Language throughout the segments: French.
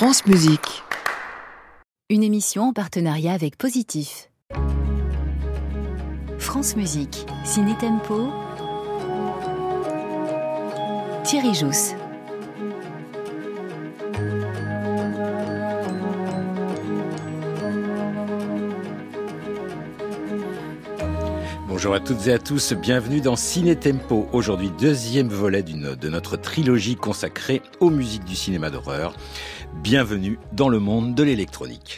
France Musique. Une émission en partenariat avec Positif. France Musique, Ciné Tempo. Thierry Jousse. Bonjour à toutes et à tous, bienvenue dans Ciné Tempo. Aujourd'hui, deuxième volet de notre trilogie consacrée aux musiques du cinéma d'horreur. Bienvenue dans le monde de l'électronique.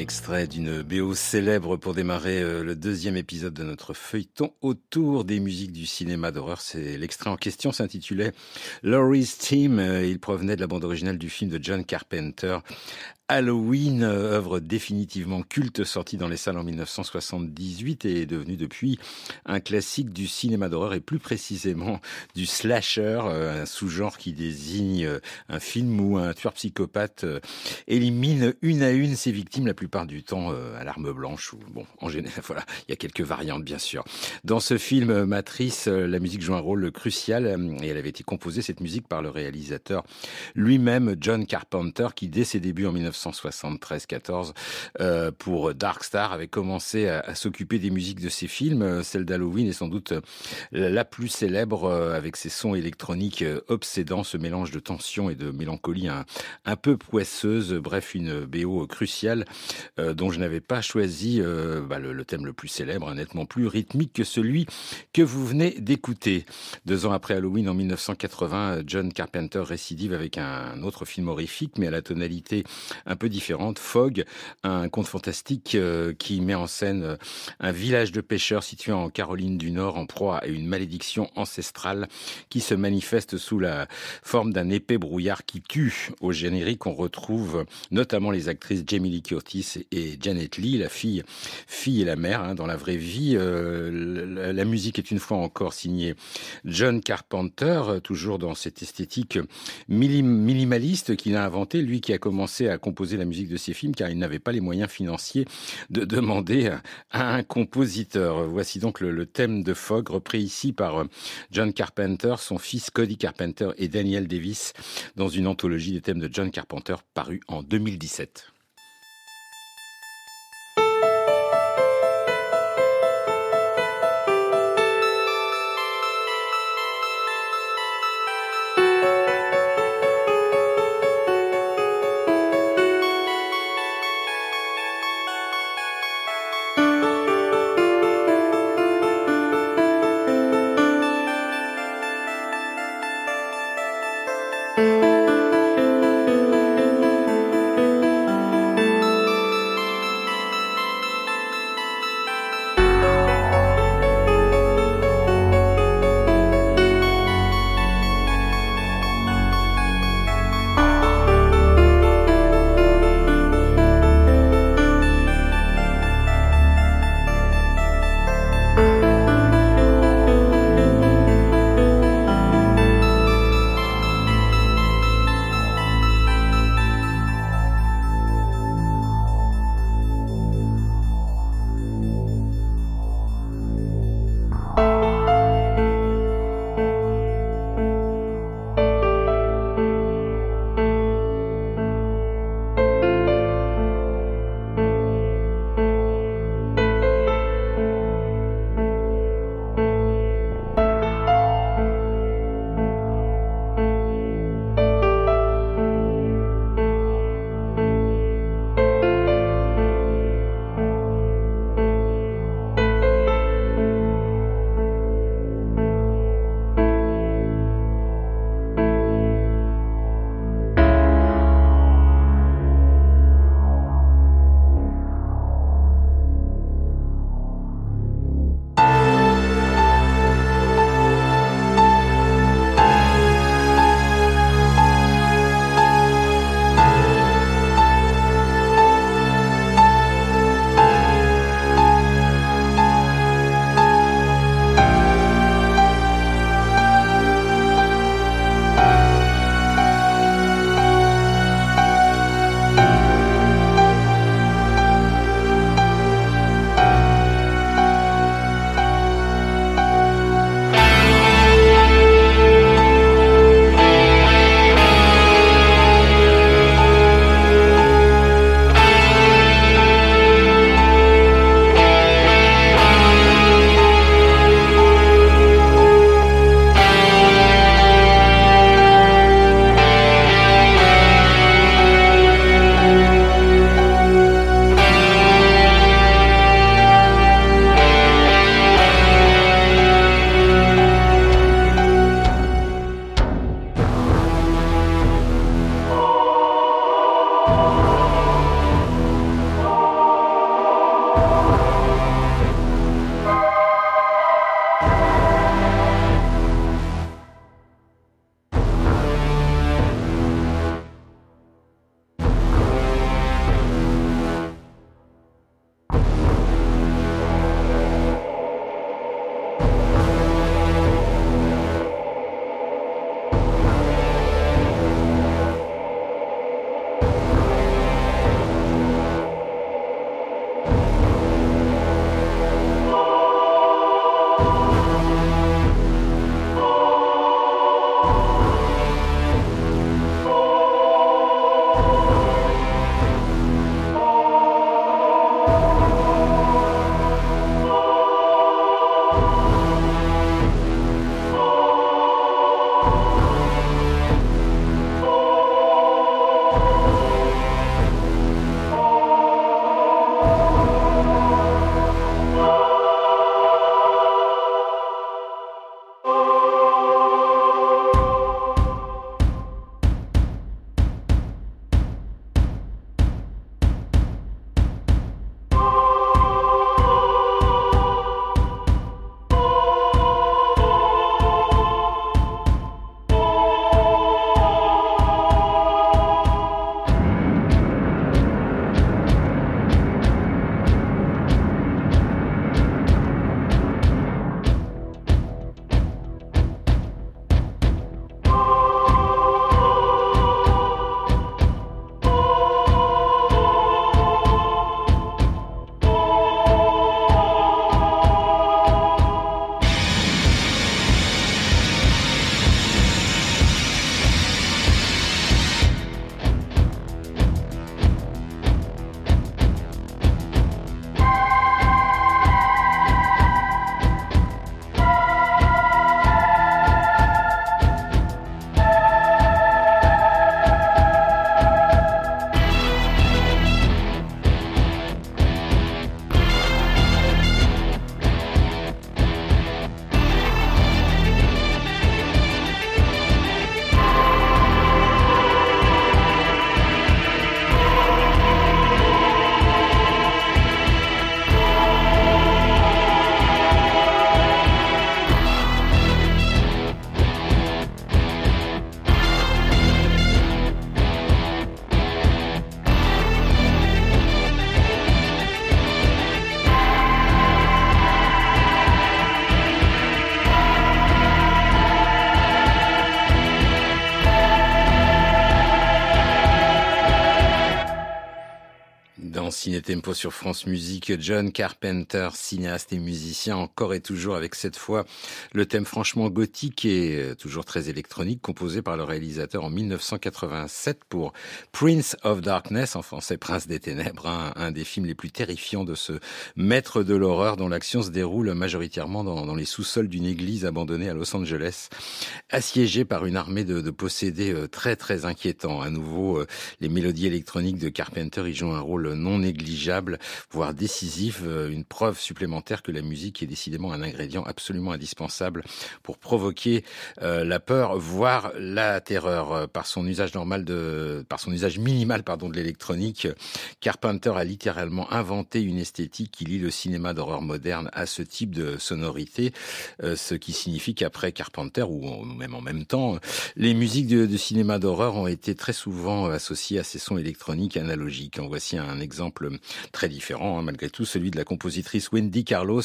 Extrait d'une BO célèbre pour démarrer euh, le deuxième épisode de notre feuilleton autour des musiques du cinéma d'horreur. C'est l'extrait en question s'intitulait Laurie's Team. Euh, il provenait de la bande originale du film de John Carpenter Halloween, euh, œuvre définitivement culte sortie dans les salles en 1978 et est devenue depuis un classique du cinéma d'horreur et plus précisément du slasher, euh, un sous-genre qui désigne euh, un film où un tueur psychopathe élimine une à une ses victimes la plupart du temps à l'arme blanche ou bon en général voilà il y a quelques variantes bien sûr. Dans ce film Matrice, la musique joue un rôle crucial et elle avait été composée cette musique par le réalisateur lui-même John Carpenter qui dès ses débuts en 19 1973-14 euh, pour Dark Star avait commencé à, s'occuper des musiques de ses films. Euh, celle d'Halloween est sans doute euh, la plus célèbre avec ses sons électroniques obsédants, ce mélange de tension et de mélancolie un, peu poisseuse. Bref, une BO cruciale dont je n'avais pas choisi bah, le, le, thème le plus célèbre, nettement plus rythmique que celui que vous venez d'écouter. Deux ans après Halloween, en 1980, John Carpenter récidive avec un autre film horrifique, mais à la tonalité un peu différente. Fog, un conte fantastique euh, qui met en scène euh, un village de pêcheurs situé en Caroline du Nord en proie à une malédiction ancestrale qui se manifeste sous la forme d'un épais brouillard qui tue. Au générique, on retrouve notamment les actrices Jamie Lee Curtis et Janet Lee, la fille, fille et la mère. Hein, dans la vraie vie, euh, la, musique est une fois encore signée John Carpenter, toujours dans cette esthétique minimaliste qu'il a inventée, lui qui a commencé à composer la musique de ses films car il n'avait pas les moyens financiers de demander à un compositeur. Voici donc le, thème de Fogg repris ici par euh, John Carpenter, son fils Cody Carpenter et Daniel Davis dans une anthologie des thèmes de John Carpenter parue en 2017. Tempo sur France Musique. John Carpenter, cinéaste et musicien, encore et toujours avec cette fois le thème franchement gothique et euh, toujours très électronique, composé par le réalisateur en 1987 pour Prince of Darkness, en français Prince des Ténèbres, un des films les plus terrifiants de ce maître de l'horreur dont l'action se déroule majoritairement dans, les sous-sols d'une église abandonnée à Los Angeles, assiégée par une armée de, de possédés euh, très très inquiétants. À nouveau, euh, les mélodies électroniques de Carpenter y jouent un rôle non négligeable, voire décisif, euh, une preuve supplémentaire que la musique est décidément un ingrédient absolument indispensable pour provoquer euh, la peur, voire la terreur. Euh, par son usage normal de, par son usage minimal, pardon, de l'électronique, Carpenter a littéralement inventé une esthétique qui lie le cinéma d'horreur moderne à ce type de sonorité, ce qui signifie qu'après Carpenter, ou même en même temps, les musiques de, de cinéma d'horreur ont été très souvent associées à ces sons électroniques analogiques. En voici un exemple très différent, hein, malgré tout, celui de la compositrice Wendy Carlos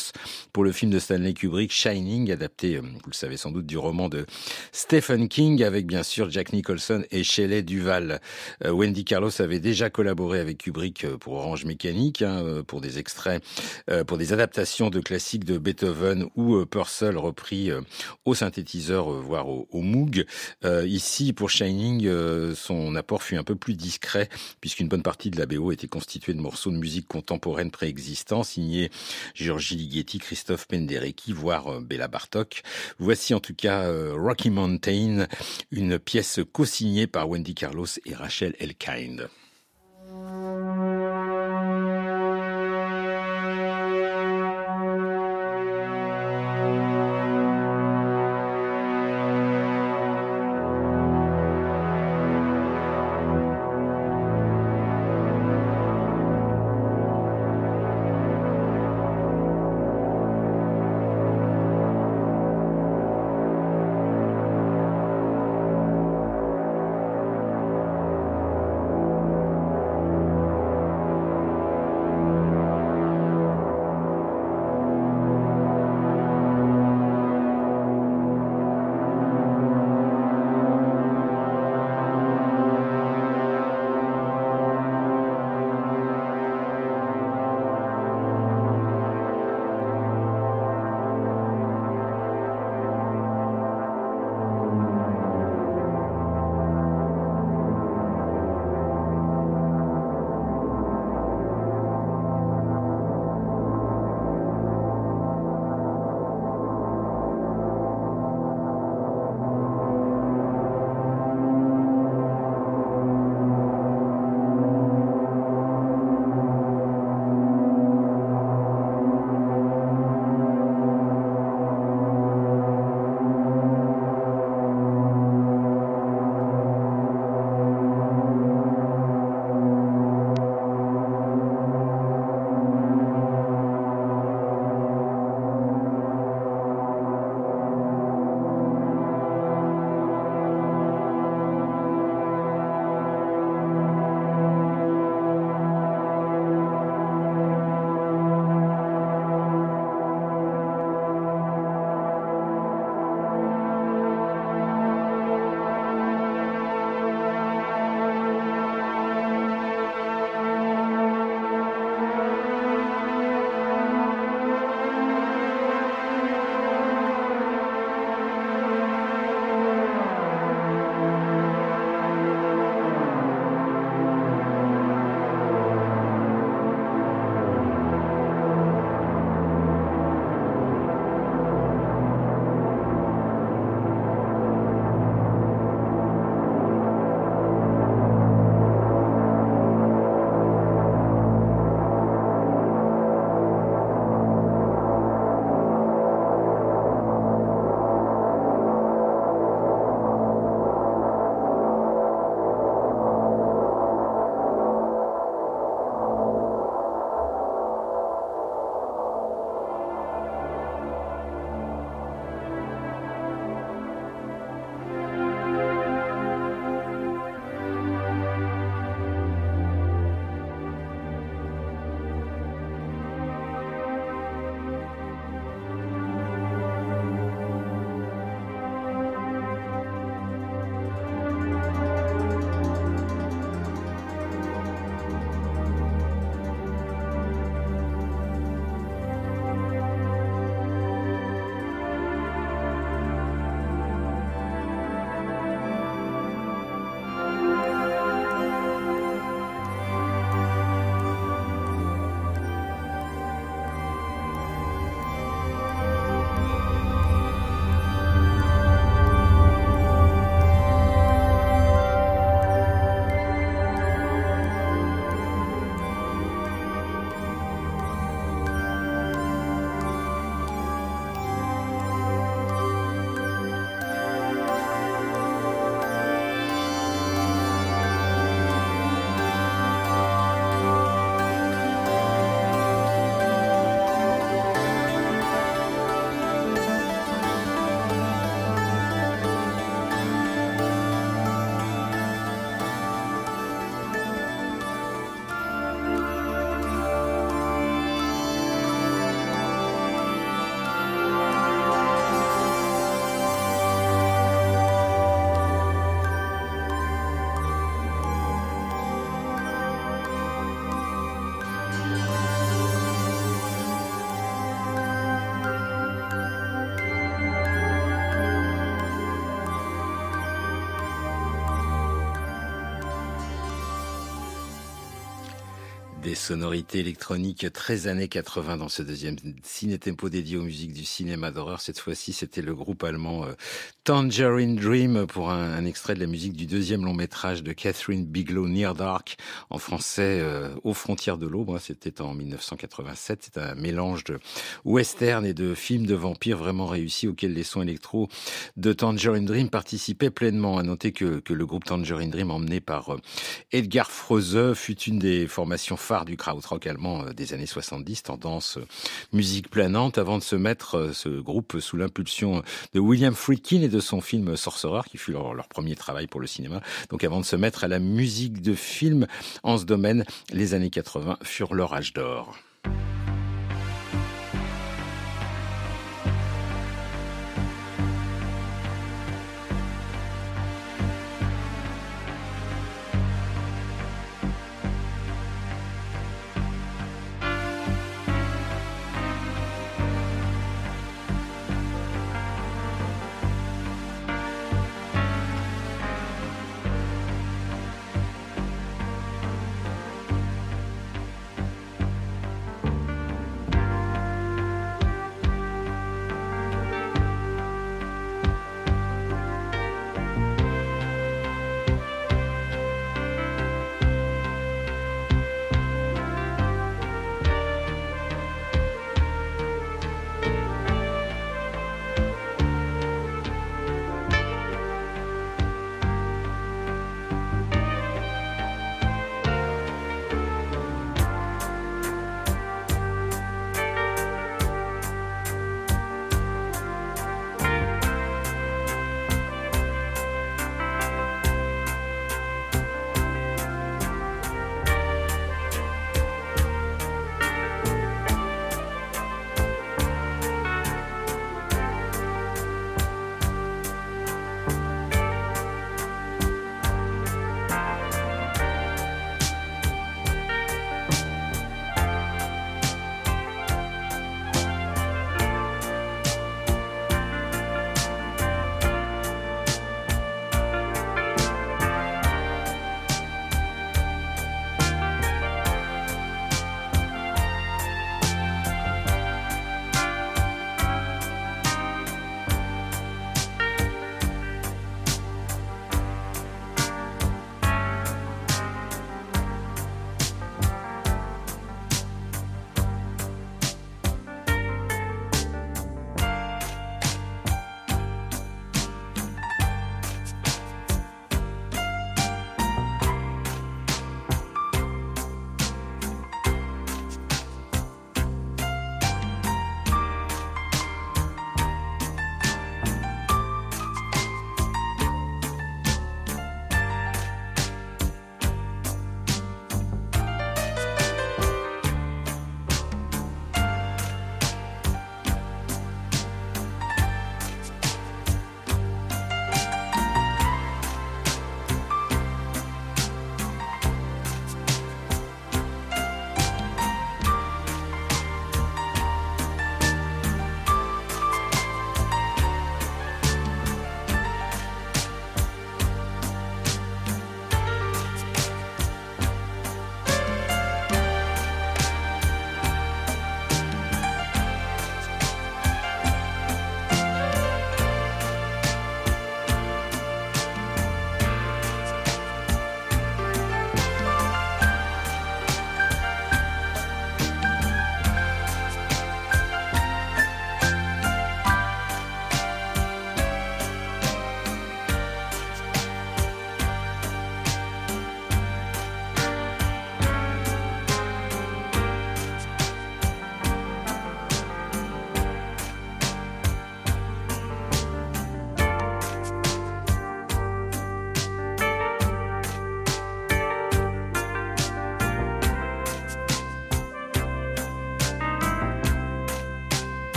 pour le film de Stanley Kubrick, Shining, adapté, euh, vous le savez sans doute, du roman de Stephen King, avec bien sûr Jack Nicholson et Shelley Duval. Euh, Wendy Carlos avait déjà collaboré avec Kubrick euh, pour Orange Mécanique, hein, pour des extraits, pour des adaptations de classiques de Beethoven ou Purcell repris au synthétiseur, voire au, au Moog. ici, pour Shining, son apport fut un peu plus discret, puisqu'une bonne partie de la BO était constituée de morceaux de musique contemporaine préexistants, signés Giorgi Ligeti, Christophe Penderecki, voire euh, Bella Bartok. Voici en tout cas euh, Rocky Mountain, une pièce co-signée par Wendy Carlos et Rachel Elkind. Des sonorités électroniques très années 80 dans ce deuxième ciné-tempo dédié aux musiques du cinéma d'horreur. Cette fois-ci, c'était le groupe allemand euh, Tangerine Dream pour un, extrait de la musique du deuxième long métrage de Catherine Bigelow, Near Dark, en français euh, aux frontières de l'aube. C'était en 1987. C'est un mélange de western et de films de vampires vraiment réussi auquel les sons électro de Tangerine Dream participaient pleinement. À noter que, que le groupe Tangerine Dream, emmené par euh, Edgar Froese, fut une des formations phares du krautrock allemand euh, des années 70, tendance musique planante, avant de se mettre ce groupe sous l'impulsion de William Friedkin et de son film Sorcerer, qui fut leur, leur, premier travail pour le cinéma. Donc avant de se mettre à la musique de film en ce domaine, les années 80 furent leur âge d'or.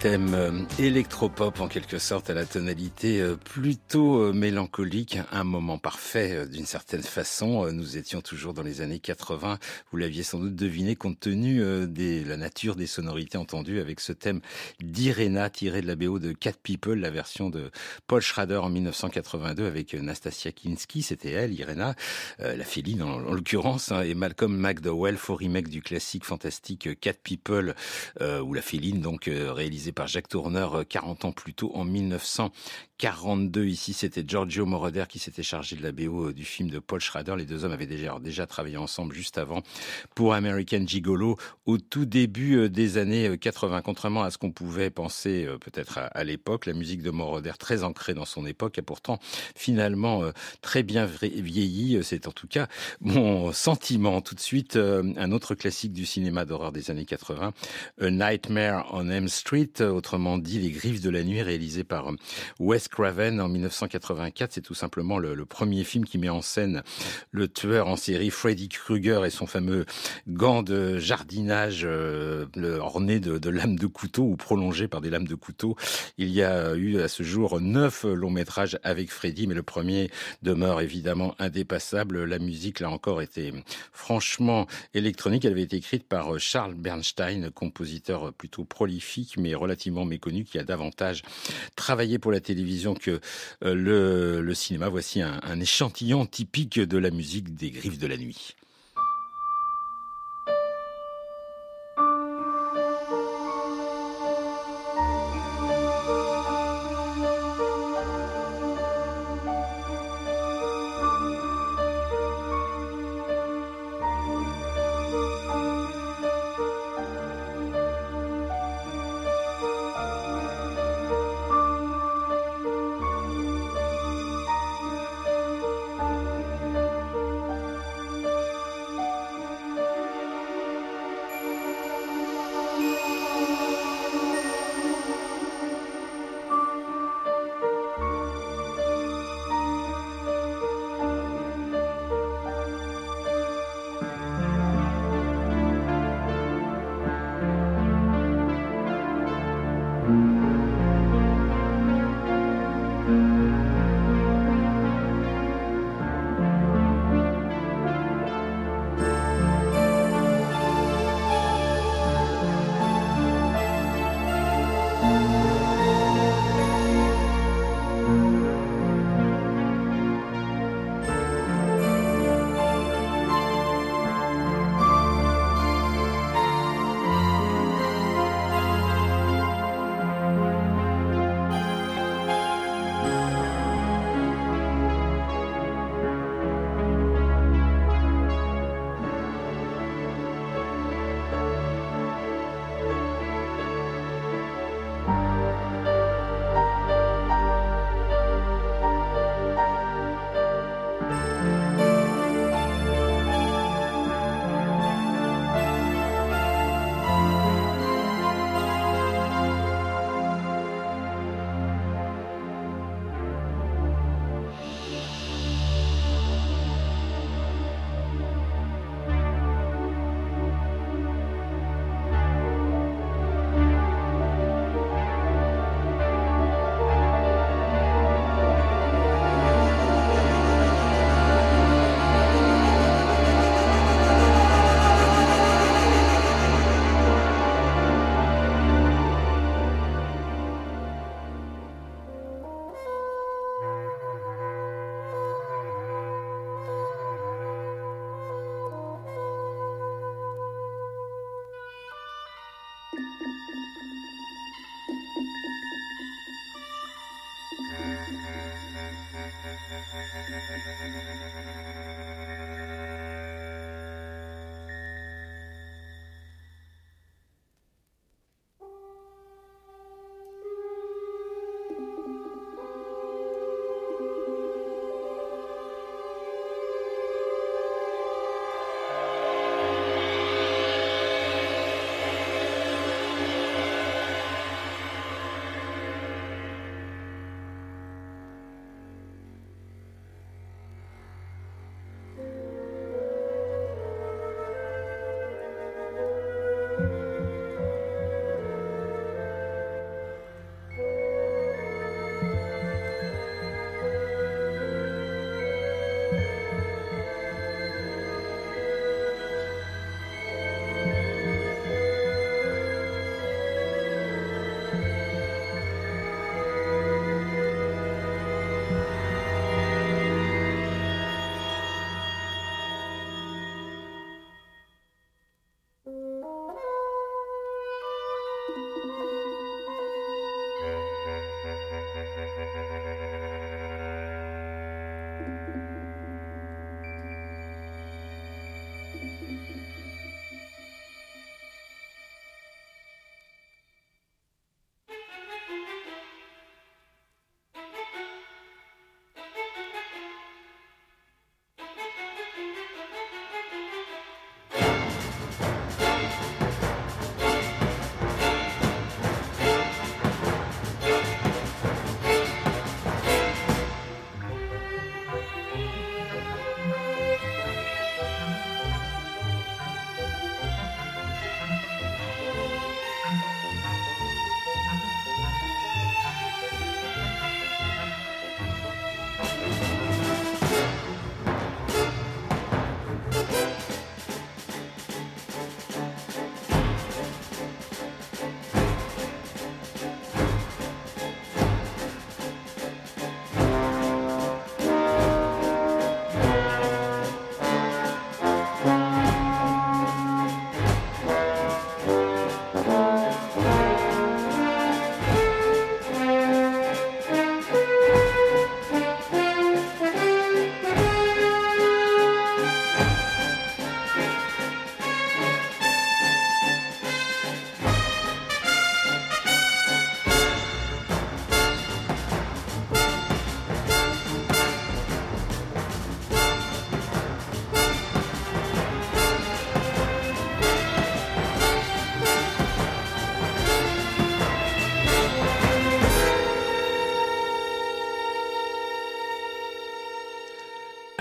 Thème euh, électropop en quelque sorte à la tonalité euh, plutôt euh, mélancolique, un moment parfait d'une certaine façon. Nous étions toujours dans les années 80, vous l'aviez sans doute deviné compte tenu de la nature des sonorités entendues avec ce thème d'Irena tiré de la BO de Cat People, la version de Paul Schrader en 1982 avec Nastasia Kinski, c'était elle, Irena, la féline en, l'occurrence, hein, et Malcolm McDowell, faux remake du classique fantastique Cat People, ou la féline donc par Jacques Tourneur 40 euh, ans plus tôt en 1900. 42 ici, c'était Giorgio Moroder qui s'était chargé de la BO euh, du film de Paul Schrader. Les deux hommes avaient déjà, déjà travaillé ensemble juste avant pour American Gigolo au tout début euh, des années 80. Euh, Contrairement à ce qu'on pouvait penser peut-être à, l'époque, la musique de Moroder, très ancrée dans son époque, a pourtant finalement très bien vieilli. C'est en tout cas mon sentiment. Tout de suite, un autre classique du cinéma d'horreur des années 80, A Nightmare on M Street, autrement dit Les Griffes de la Nuit, réalisé par Wes Craven en 1984. C'est tout simplement le, premier film qui met en scène le tueur en série Freddy Krueger et son fameux gant de jardinage euh, orné de, lames de couteau ou prolongé par des lames de couteau. Il y a eu à ce jour neuf longs métrages avec Freddy, mais le premier demeure évidemment indépassable. La musique, là encore, était franchement électronique. Elle avait été écrite par Charles Bernstein, compositeur plutôt prolifique, mais relativement méconnu, qui a davantage travaillé pour la télévision que euh, le, cinéma. Voici un échantillon typique de la musique des griffes de la nuit.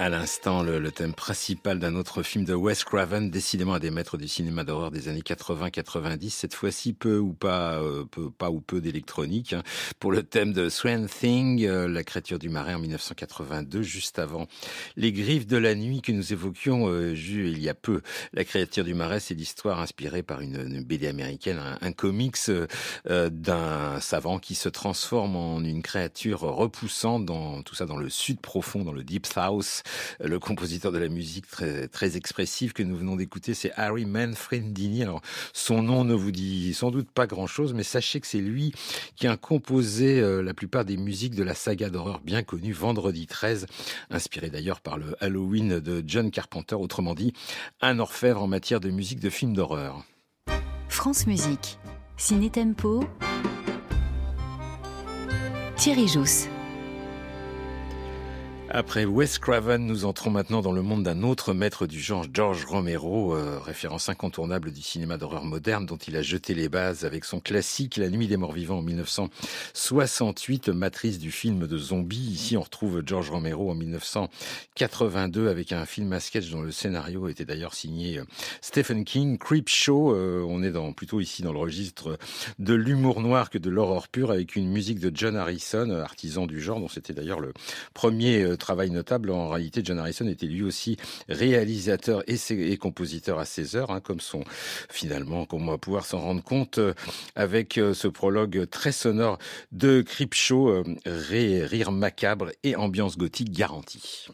À l'instant, le, thème principal d'un autre film de Wes Craven, décidément un des maîtres du cinéma d'horreur des années 80-90, cette fois-ci peu ou pas, euh, peu, pas ou peu d'électronique, hein. pour le thème de Swamp Thing, euh, la créature du marais en 1982, juste avant Les Griffes de la nuit que nous évoquions euh, il y a peu. La créature du marais, c'est l'histoire inspirée par une, BD américaine, un, comics d'un savant qui se transforme en une créature repoussante dans tout ça dans le sud profond, dans le Deep South le compositeur de la musique très, expressive que nous venons d'écouter, c'est Harry Manfredini. Alors, son nom ne vous dit sans doute pas grand-chose, mais sachez que c'est lui qui a composé euh, la plupart des musiques de la saga d'horreur bien connue Vendredi 13, inspiré d'ailleurs par le Halloween de John Carpenter, autrement dit, un orfèvre en matière de musique de films d'horreur. France Musique, Ciné Tempo, Thierry Jousse. Après Wes Craven, nous entrons maintenant dans le monde d'un autre maître du genre, George Romero, euh, référence incontournable du cinéma d'horreur moderne dont il a jeté les bases avec son classique La Nuit des Morts Vivants en 1968, matrice du film de zombies. Ici, on retrouve George Romero en 1982 avec un film à sketch dont le scénario était d'ailleurs signé euh, Stephen King, Creep Show. Euh, on est dans, plutôt ici dans le registre de l'humour noir que de l'horreur pure avec une musique de John Harrison, artisan du genre, dont c'était d'ailleurs le premier travail notable. En réalité, John Harrison était lui aussi réalisateur et, compositeur à ses heures, hein, comme son finalement, comme on va pouvoir s'en rendre compte euh, avec euh, ce prologue très sonore de Creepshow, euh, rire macabre et ambiance gothique garantie.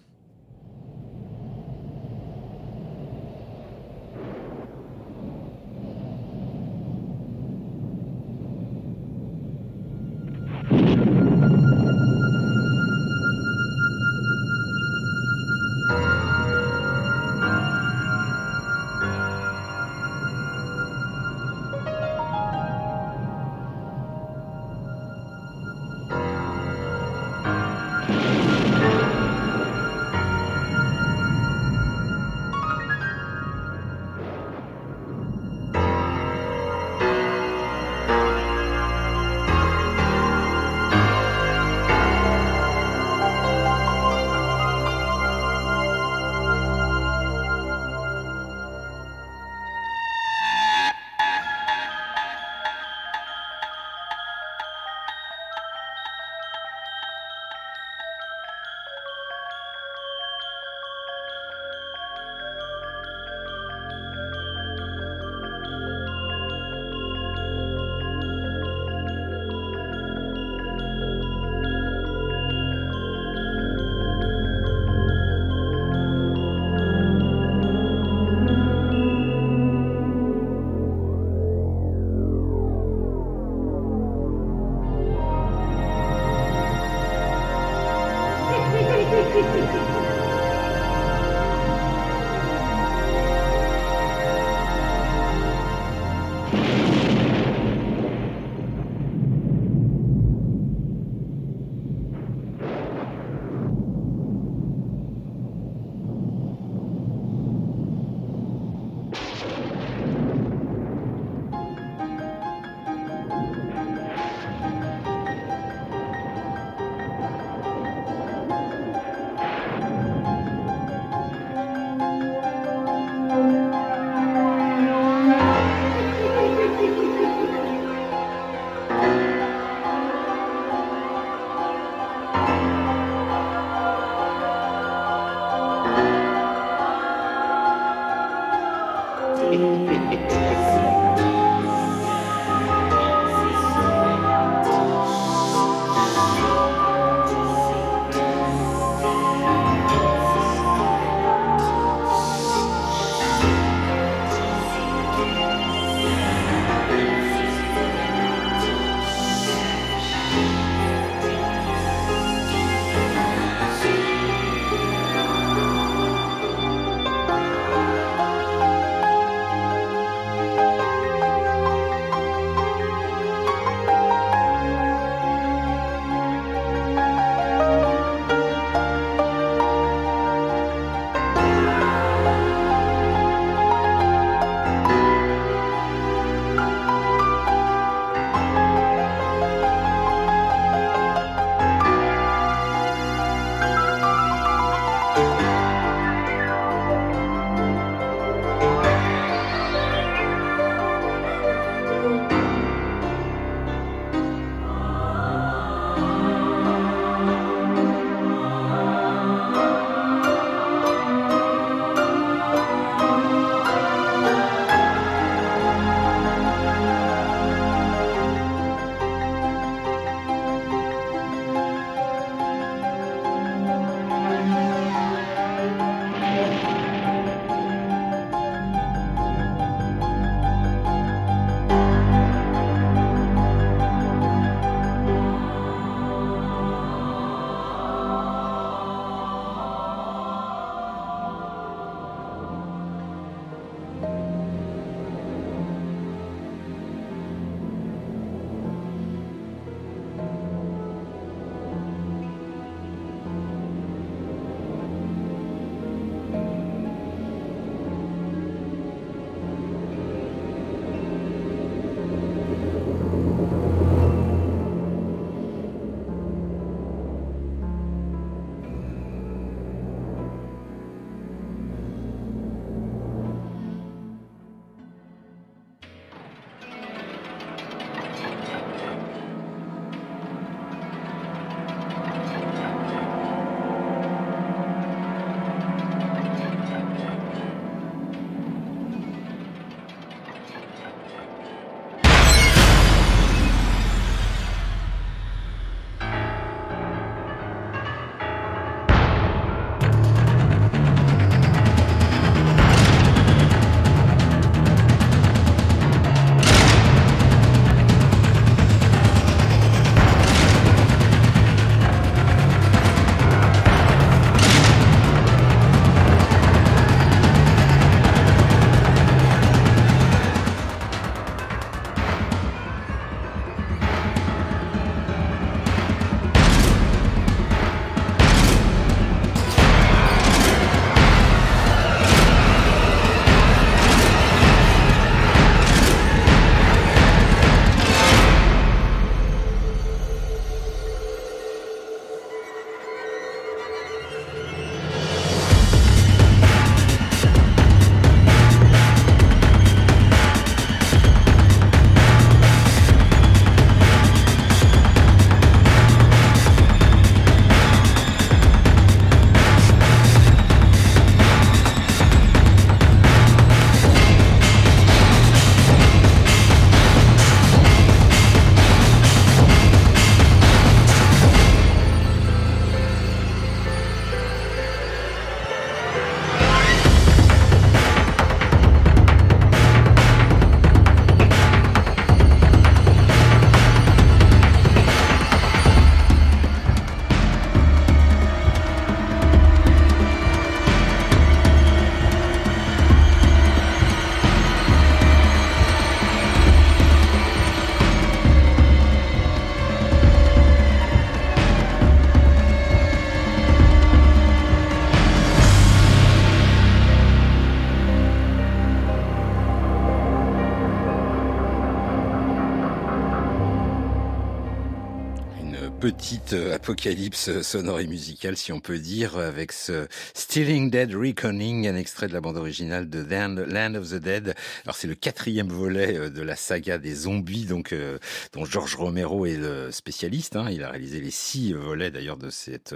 Apocalypse sonore et musicale, si on peut dire, avec ce Stealing Dead Reckoning, un extrait de la bande originale de Land of the Dead. Alors c'est le quatrième volet euh, de la saga des zombies, donc euh, dont George Romero est le spécialiste. Hein. Il a réalisé les six volets d'ailleurs de cette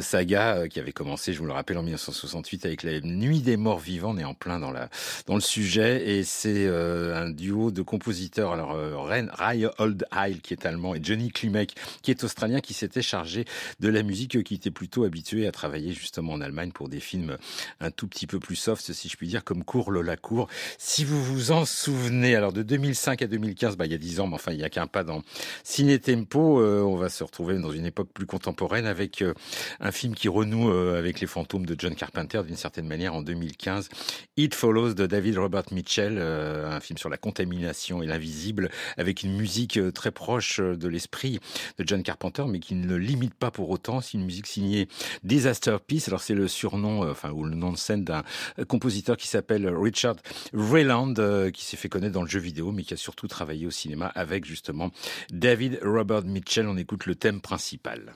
saga qui avait commencé, je vous le rappelle, en 1968 avec la Nuit des Morts Vivants. On en plein dans la dans le sujet et c'est un duo de compositeurs. Alors Ray Old Isle qui est allemand et Johnny Klimek qui est australien, qui s'était chargé de la musique, qui était plutôt habitué à travailler justement en Allemagne pour des films un tout petit peu plus soft, si je puis dire, comme Cour Lola Cour. Si vous vous en souvenez, alors de 2005 à 2015, bah, il y a 10 ans, mais enfin, il n'y a qu'un pas dans Ciné Tempo. Euh, on va se retrouver dans une époque plus contemporaine avec euh, un film qui renoue euh, avec les fantômes de John Carpenter d'une certaine manière en 2015. It Follows de David Robert Mitchell, un film sur la contamination et l'invisible, avec une musique très proche de l'esprit de John Carpenter, mais qui ne le limite pas pour autant. C'est une musique signée Disaster Peace. Alors c'est le surnom, euh, enfin ou le nom de scène d'un compositeur qui s'appelle Richard Rayland, euh, qui s'est fait connaître dans le jeu vidéo, mais qui a surtout travaillé au cinéma avec justement David Robert Mitchell. On écoute le thème principal.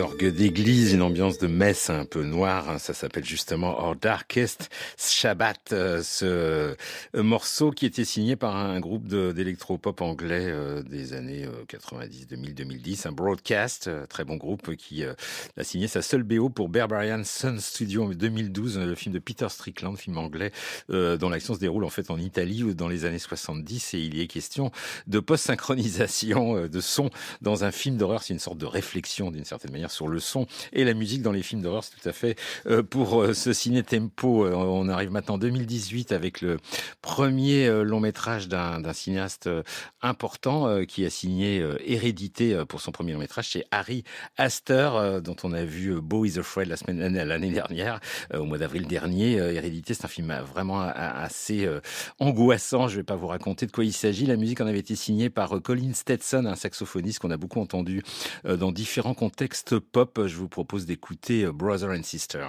Orgues d'église, une ambiance de messe un peu noire. Hein. Ça s'appelle justement Our Darkest Shabbat, euh, ce euh, morceau qui était signé par un groupe d'électropop anglais euh, des années 90, 2000, 2010, un broadcast, très bon groupe qui a signé sa seule BO pour Barbarian Sun Studio en 2012, le film de Peter Strickland, film anglais dont l'action se déroule en fait en Italie dans les années 70 et il y est question de post-synchronisation de son dans un film d'horreur. C'est une sorte de réflexion d'une certaine manière sur le son et la musique dans les films d'horreur. C'est tout à fait euh, pour euh, ce ciné tempo. Euh, on arrive maintenant en 2018 avec le premier long métrage d'un cinéaste important qui a signé Hérédité pour son premier long métrage. C'est Harry Astor, dont on a vu Beau is Afraid la semaine l'année dernière, au mois d'avril dernier. Hérédité, c'est un film vraiment assez angoissant. Je ne vais pas vous raconter de quoi il s'agit. La musique en avait été signée par Colin Stetson, un saxophoniste qu'on a beaucoup entendu dans différents contexte pop, je vous propose d'écouter euh, Brother and Sister.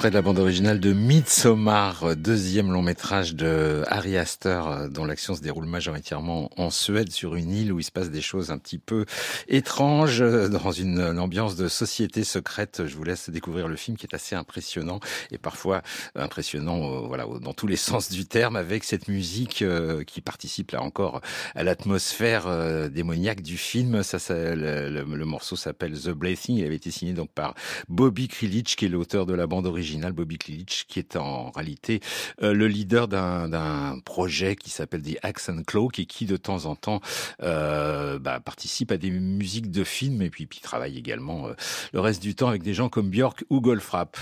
Extrait de la bande originale de Midsommar, deuxième long métrage de Harry Astor, dont l'action se déroule majoritairement en Suède, sur une île où il se passe des choses un petit peu étranges, dans une, ambiance de société secrète. Je vous laisse découvrir le film qui est assez impressionnant et parfois impressionnant, euh, voilà, dans tous les sens du terme, avec cette musique euh, qui participe là encore à l'atmosphère euh, démoniaque du film. Ça, ça le, morceau s'appelle The Blessing. Il avait été signé donc par Bobby Krilic, qui est l'auteur de la bande originale, Bobby Krilic, qui est en réalité euh, le leader d'un projet qui s'appelle The Axe and Cloak et qui de temps en temps euh, bah, participe à des musiques de films et puis, puis travaille également euh, le reste du temps avec des gens comme Björk ou Goldfrapp.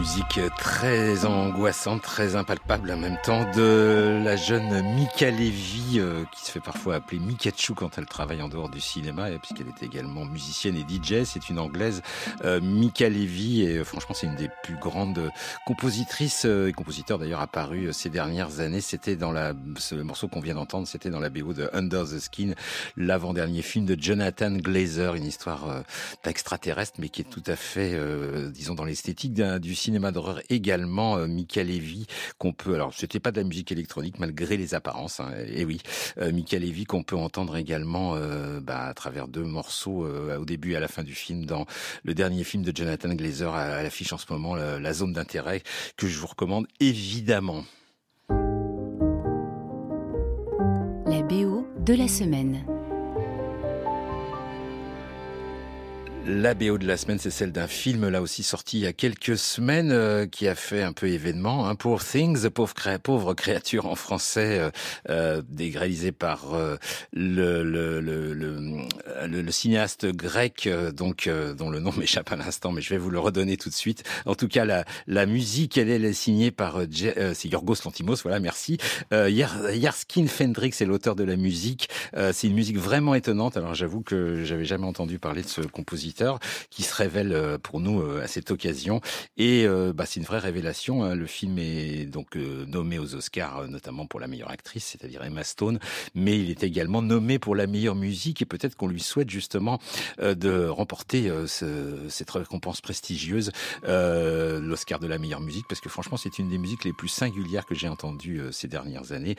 Musique très angoissante, très impalpable en même temps de la jeune Mika Levy, euh, qui se fait parfois appeler Mikachu quand elle travaille en dehors du cinéma, puisqu'elle est également musicienne et DJ. C'est une anglaise, euh, Mika Levy, et euh, franchement c'est une des plus grandes compositrices et compositeurs d'ailleurs apparus ces dernières années. C'était dans la, ce morceau qu'on vient d'entendre, c'était dans la BO de Under the Skin, l'avant-dernier film de Jonathan Glazer, une histoire d'extraterrestre, mais qui est tout à fait, disons, dans l'esthétique du cinéma cinéma d'horreur également, euh, Mika Levy, qu'on peut, alors c'était pas de la musique électronique malgré les apparences, hein, et oui, euh, Mika Levy qu'on peut entendre également euh, bah, à travers deux morceaux euh, au début et à la fin du film dans le dernier film de Jonathan Glazer à, l'affiche en ce moment, la zone d'intérêt, que je vous recommande évidemment. La BO de la semaine. La BO de la semaine, c'est celle d'un film là aussi sorti il y a quelques semaines euh, qui a fait un peu événement. Hein, Poor Things, pauvre, cré pauvre créature en français, euh, euh par euh, le, le, le, le, cinéaste grec, euh, donc dont le nom m'échappe à l'instant, mais je vais vous le redonner tout de suite. En tout cas, la, la musique, elle, est signée par c'est Yorgos Lantimos. Voilà, merci. Yarskin Fendrix est l'auteur de la musique. c'est une musique vraiment étonnante. Alors j'avoue que j'avais jamais entendu parler de ce compositeur qui se révèle euh, pour nous euh, à cette occasion. Et euh, bah, c'est une vraie révélation. Hein. Le film est donc nommé aux Oscars, notamment pour la meilleure actrice, c'est-à-dire Emma Stone, mais il est également nommé pour la meilleure musique et peut-être qu'on lui souhaite justement de remporter cette récompense prestigieuse, l'Oscar de la meilleure musique, parce que franchement c'est une des musiques les plus singulières que j'ai entendues ces dernières années,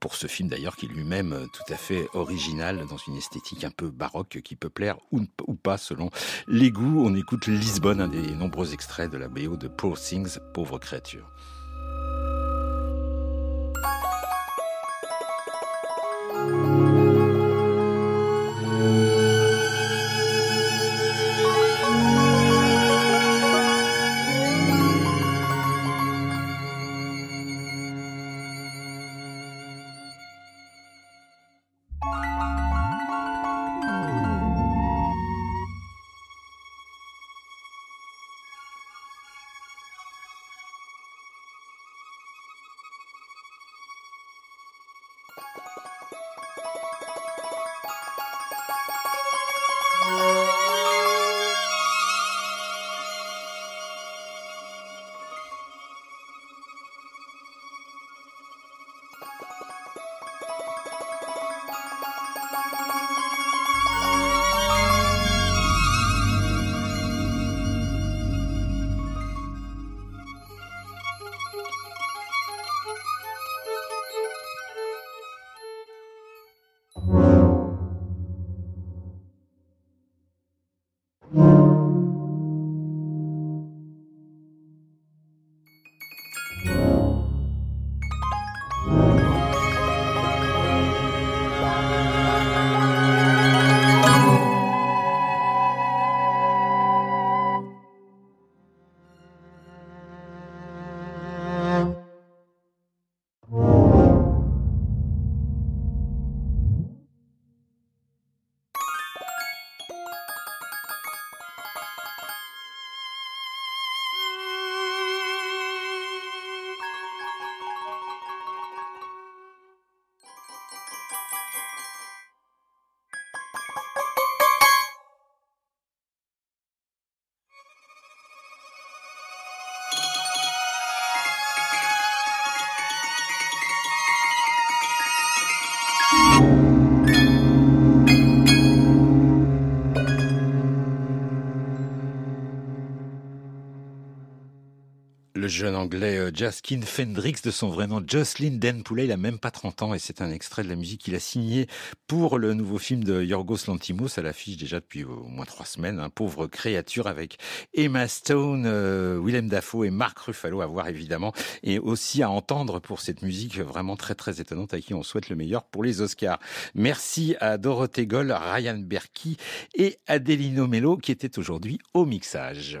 pour ce film d'ailleurs qui lui-même tout à fait original dans une esthétique un peu baroque qui peut plaire ou, ou pas selon les goûts. On écoute Lisbonne, un des nombreux extraits de la BO de Poor Things, pauvre créature. Le jeune anglais euh, Jaskin Fendrix, de son vrai nom Jocelyn Denpoulet, il a même pas 30 ans et c'est un extrait de la musique qu'il a signé pour le nouveau film de Yorgos Lantimos à l'affiche déjà depuis au moins trois semaines, un pauvre créature avec Emma Stone, euh, Willem Dafoe et Mark Ruffalo à voir évidemment et aussi à entendre pour cette musique vraiment très très étonnante à qui on souhaite le meilleur pour les Oscars. Merci à Dorothée Goll, Ryan Berkey et Adelino Mello qui étaient aujourd'hui au mixage